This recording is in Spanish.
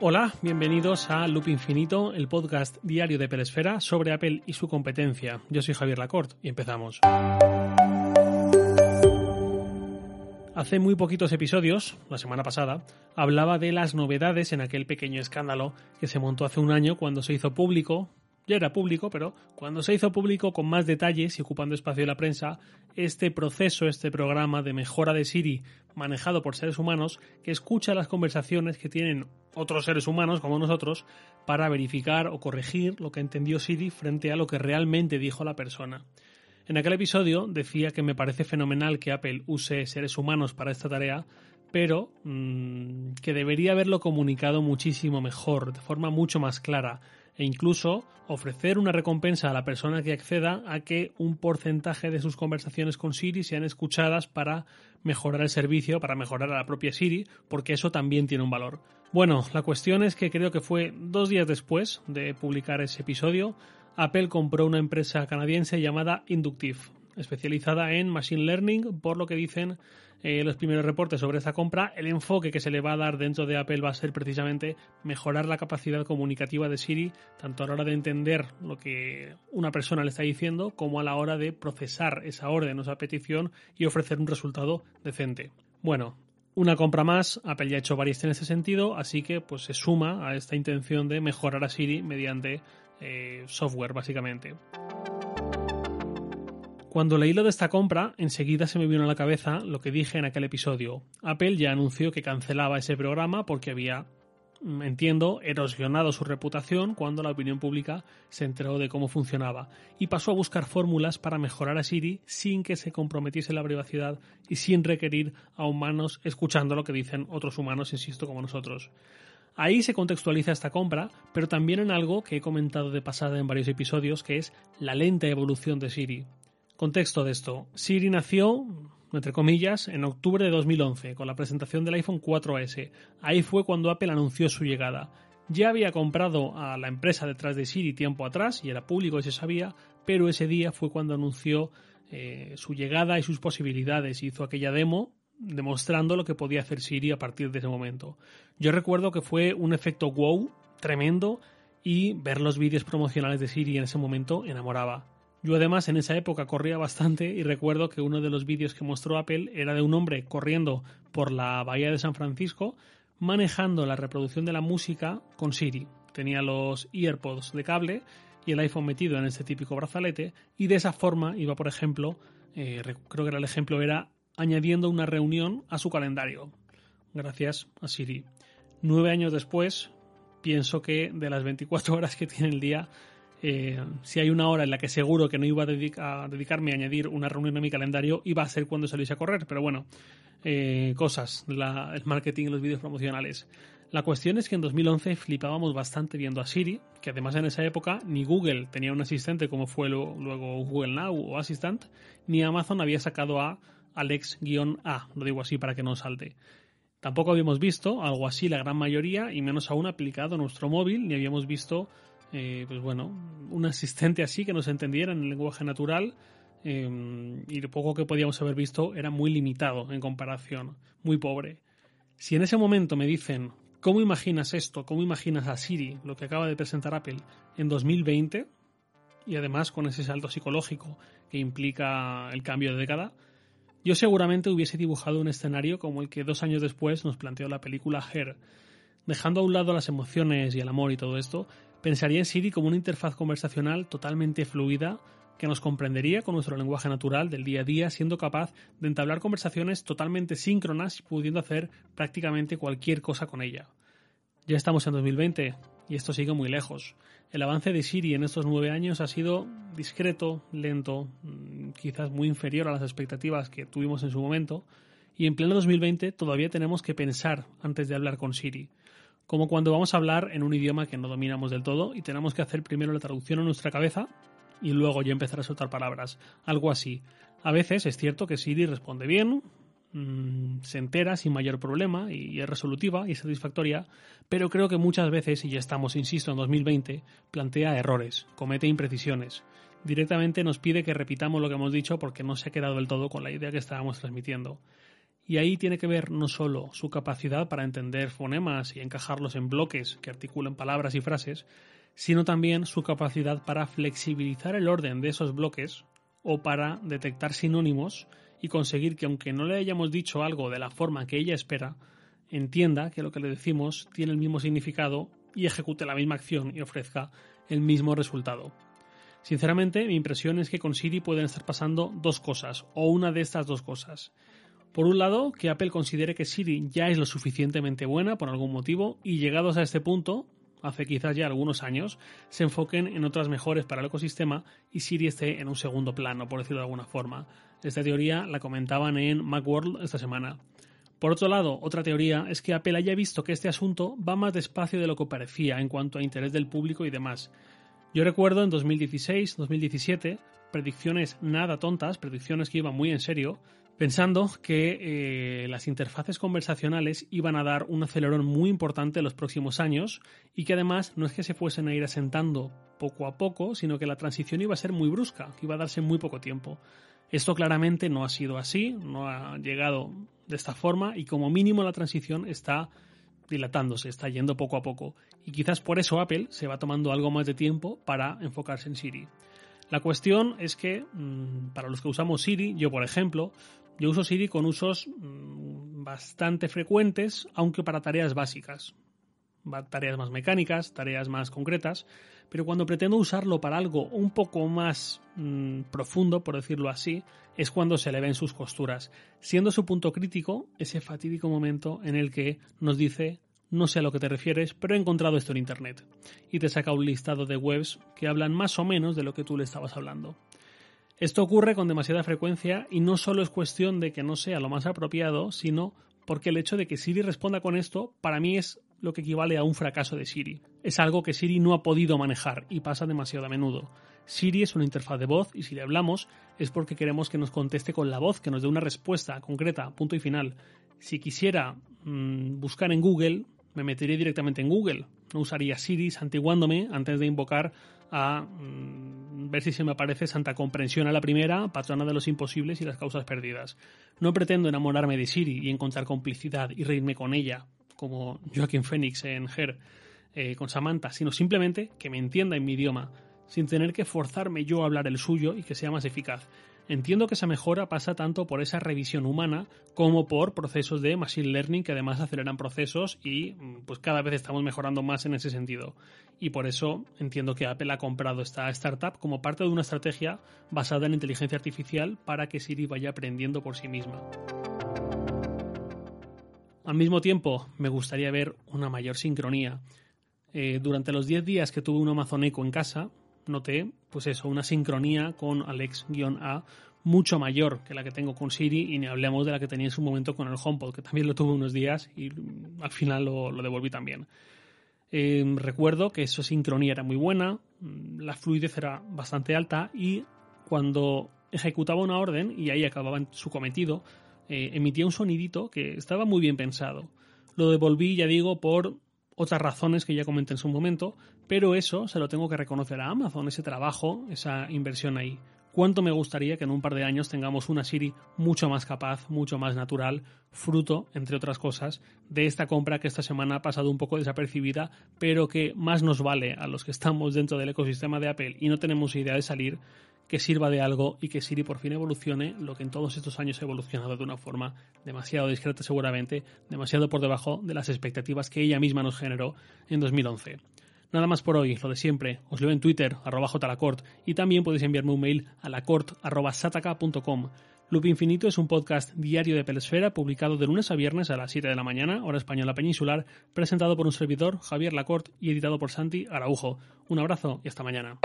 Hola, bienvenidos a Loop Infinito, el podcast diario de Pelesfera sobre Apple y su competencia. Yo soy Javier Lacorte y empezamos. Hace muy poquitos episodios, la semana pasada, hablaba de las novedades en aquel pequeño escándalo que se montó hace un año cuando se hizo público ya era público, pero cuando se hizo público con más detalles y ocupando espacio de la prensa, este proceso, este programa de mejora de Siri manejado por seres humanos que escucha las conversaciones que tienen otros seres humanos como nosotros para verificar o corregir lo que entendió Siri frente a lo que realmente dijo la persona. En aquel episodio decía que me parece fenomenal que Apple use seres humanos para esta tarea, pero mmm, que debería haberlo comunicado muchísimo mejor, de forma mucho más clara, e incluso ofrecer una recompensa a la persona que acceda a que un porcentaje de sus conversaciones con Siri sean escuchadas para mejorar el servicio, para mejorar a la propia Siri, porque eso también tiene un valor. Bueno, la cuestión es que creo que fue dos días después de publicar ese episodio, Apple compró una empresa canadiense llamada Inductive, especializada en Machine Learning, por lo que dicen eh, los primeros reportes sobre esta compra, el enfoque que se le va a dar dentro de Apple va a ser precisamente mejorar la capacidad comunicativa de Siri, tanto a la hora de entender lo que una persona le está diciendo, como a la hora de procesar esa orden o esa petición y ofrecer un resultado decente. Bueno, una compra más, Apple ya ha hecho varias en ese sentido, así que pues se suma a esta intención de mejorar a Siri mediante eh, software, básicamente. Cuando leí lo de esta compra, enseguida se me vino a la cabeza lo que dije en aquel episodio. Apple ya anunció que cancelaba ese programa porque había, mm, entiendo, erosionado su reputación cuando la opinión pública se enteró de cómo funcionaba y pasó a buscar fórmulas para mejorar a Siri sin que se comprometiese la privacidad y sin requerir a humanos escuchando lo que dicen otros humanos, insisto, como nosotros. Ahí se contextualiza esta compra, pero también en algo que he comentado de pasada en varios episodios, que es la lenta evolución de Siri. Contexto de esto. Siri nació, entre comillas, en octubre de 2011, con la presentación del iPhone 4S. Ahí fue cuando Apple anunció su llegada. Ya había comprado a la empresa detrás de Siri tiempo atrás, y era público y se sabía, pero ese día fue cuando anunció eh, su llegada y sus posibilidades. Hizo aquella demo demostrando lo que podía hacer Siri a partir de ese momento. Yo recuerdo que fue un efecto wow tremendo y ver los vídeos promocionales de Siri en ese momento enamoraba. Yo además en esa época corría bastante y recuerdo que uno de los vídeos que mostró Apple era de un hombre corriendo por la bahía de San Francisco manejando la reproducción de la música con Siri. Tenía los earpods de cable y el iPhone metido en este típico brazalete y de esa forma iba, por ejemplo, eh, creo que era el ejemplo, era añadiendo una reunión a su calendario, gracias a Siri. Nueve años después, pienso que de las 24 horas que tiene el día, eh, si hay una hora en la que seguro que no iba a, dedicarme a añadir una reunión a mi calendario, iba a ser cuando saliese a correr. Pero bueno, eh, cosas, el marketing y los vídeos promocionales. La cuestión es que en 2011 flipábamos bastante viendo a Siri, que además en esa época ni Google tenía un asistente como fue luego Google Now o Assistant, ni Amazon había sacado a Alex-A, lo digo así para que no salte. Tampoco habíamos visto algo así la gran mayoría, y menos aún aplicado a nuestro móvil, ni habíamos visto eh, pues bueno, un asistente así que nos entendiera en el lenguaje natural eh, y lo poco que podíamos haber visto era muy limitado en comparación, muy pobre. Si en ese momento me dicen, ¿cómo imaginas esto? ¿Cómo imaginas a Siri, lo que acaba de presentar Apple, en 2020? Y además con ese salto psicológico que implica el cambio de década, yo seguramente hubiese dibujado un escenario como el que dos años después nos planteó la película Her. Dejando a un lado las emociones y el amor y todo esto, Pensaría en Siri como una interfaz conversacional totalmente fluida que nos comprendería con nuestro lenguaje natural del día a día, siendo capaz de entablar conversaciones totalmente síncronas y pudiendo hacer prácticamente cualquier cosa con ella. Ya estamos en 2020 y esto sigue muy lejos. El avance de Siri en estos nueve años ha sido discreto, lento, mm, quizás muy inferior a las expectativas que tuvimos en su momento, y en pleno 2020 todavía tenemos que pensar antes de hablar con Siri como cuando vamos a hablar en un idioma que no dominamos del todo y tenemos que hacer primero la traducción en nuestra cabeza y luego ya empezar a soltar palabras. Algo así. A veces es cierto que Siri responde bien, mm, se entera sin mayor problema y es resolutiva y satisfactoria, pero creo que muchas veces, y ya estamos, insisto, en 2020, plantea errores, comete imprecisiones. Directamente nos pide que repitamos lo que hemos dicho porque no se ha quedado del todo con la idea que estábamos transmitiendo. Y ahí tiene que ver no solo su capacidad para entender fonemas y encajarlos en bloques que articulen palabras y frases, sino también su capacidad para flexibilizar el orden de esos bloques o para detectar sinónimos y conseguir que aunque no le hayamos dicho algo de la forma que ella espera, entienda que lo que le decimos tiene el mismo significado y ejecute la misma acción y ofrezca el mismo resultado. Sinceramente, mi impresión es que con Siri pueden estar pasando dos cosas, o una de estas dos cosas. Por un lado, que Apple considere que Siri ya es lo suficientemente buena por algún motivo y llegados a este punto, hace quizás ya algunos años, se enfoquen en otras mejores para el ecosistema y Siri esté en un segundo plano, por decirlo de alguna forma. Esta teoría la comentaban en Macworld esta semana. Por otro lado, otra teoría es que Apple haya visto que este asunto va más despacio de lo que parecía en cuanto a interés del público y demás. Yo recuerdo en 2016, 2017, predicciones nada tontas, predicciones que iban muy en serio, pensando que eh, las interfaces conversacionales iban a dar un acelerón muy importante en los próximos años y que además no es que se fuesen a ir asentando poco a poco, sino que la transición iba a ser muy brusca, que iba a darse muy poco tiempo. Esto claramente no ha sido así, no ha llegado de esta forma y como mínimo la transición está dilatándose, está yendo poco a poco. Y quizás por eso Apple se va tomando algo más de tiempo para enfocarse en Siri. La cuestión es que mm, para los que usamos Siri, yo por ejemplo, yo uso Siri con usos mm, bastante frecuentes, aunque para tareas básicas. Tareas más mecánicas, tareas más concretas, pero cuando pretendo usarlo para algo un poco más mm, profundo, por decirlo así, es cuando se le ven sus costuras, siendo su punto crítico ese fatídico momento en el que nos dice no sé a lo que te refieres, pero he encontrado esto en Internet. Y te saca un listado de webs que hablan más o menos de lo que tú le estabas hablando. Esto ocurre con demasiada frecuencia y no solo es cuestión de que no sea lo más apropiado, sino porque el hecho de que Siri responda con esto para mí es lo que equivale a un fracaso de Siri. Es algo que Siri no ha podido manejar y pasa demasiado a menudo. Siri es una interfaz de voz y si le hablamos es porque queremos que nos conteste con la voz, que nos dé una respuesta concreta, punto y final. Si quisiera mm, buscar en Google, me metería directamente en Google. No usaría Siri santiguándome antes de invocar a mm, ver si se me aparece Santa Comprensión a la primera, patrona de los imposibles y las causas perdidas. No pretendo enamorarme de Siri y encontrar complicidad y reírme con ella, como Joaquín Phoenix en Her eh, con Samantha, sino simplemente que me entienda en mi idioma, sin tener que forzarme yo a hablar el suyo y que sea más eficaz. Entiendo que esa mejora pasa tanto por esa revisión humana como por procesos de machine learning que además aceleran procesos y mm, pues cada vez estamos mejorando más en ese sentido. Y por eso entiendo que Apple ha comprado esta startup como parte de una estrategia basada en inteligencia artificial para que Siri vaya aprendiendo por sí misma. Al mismo tiempo, me gustaría ver una mayor sincronía. Eh, durante los 10 días que tuve un Amazon Echo en casa, noté, pues eso, una sincronía con Alex-A mucho mayor que la que tengo con Siri y ni hablemos de la que tenía en su momento con el HomePod, que también lo tuve unos días y al final lo, devolví también. Eh, recuerdo que esa sincronía era muy buena, la fluidez era bastante alta y cuando ejecutaba una orden y ahí acababa su cometido, eh, emitía un sonidito que estaba muy bien pensado. Lo devolví, ya digo, por otras razones que ya comenté en su momento, pero eso se lo tengo que reconocer a Amazon, ese trabajo, esa inversión ahí. Cuánto me gustaría que en un par de años tengamos una Siri mucho más capaz, mucho más natural, fruto, entre otras cosas, de esta compra que esta semana ha pasado un poco desapercibida, pero que más nos vale a los que estamos dentro del ecosistema de Apple y no tenemos idea de salir, que sirva de algo y que Siri por fin evolucione lo que en todos estos años ha evolucionado de una forma demasiado discreta seguramente, demasiado por debajo de las expectativas que ella misma nos generó en 2011. Nada más por hoy, lo de siempre. Os leo en Twitter, arroba jlacort, y también podéis enviarme un mail a lacort.sataka.com. Loop Infinito es un podcast diario de Pelesfera publicado de lunes a viernes a las 7 de la mañana, hora española peninsular, presentado por un servidor, Javier Lacort, y editado por Santi Araujo. Un abrazo y hasta mañana.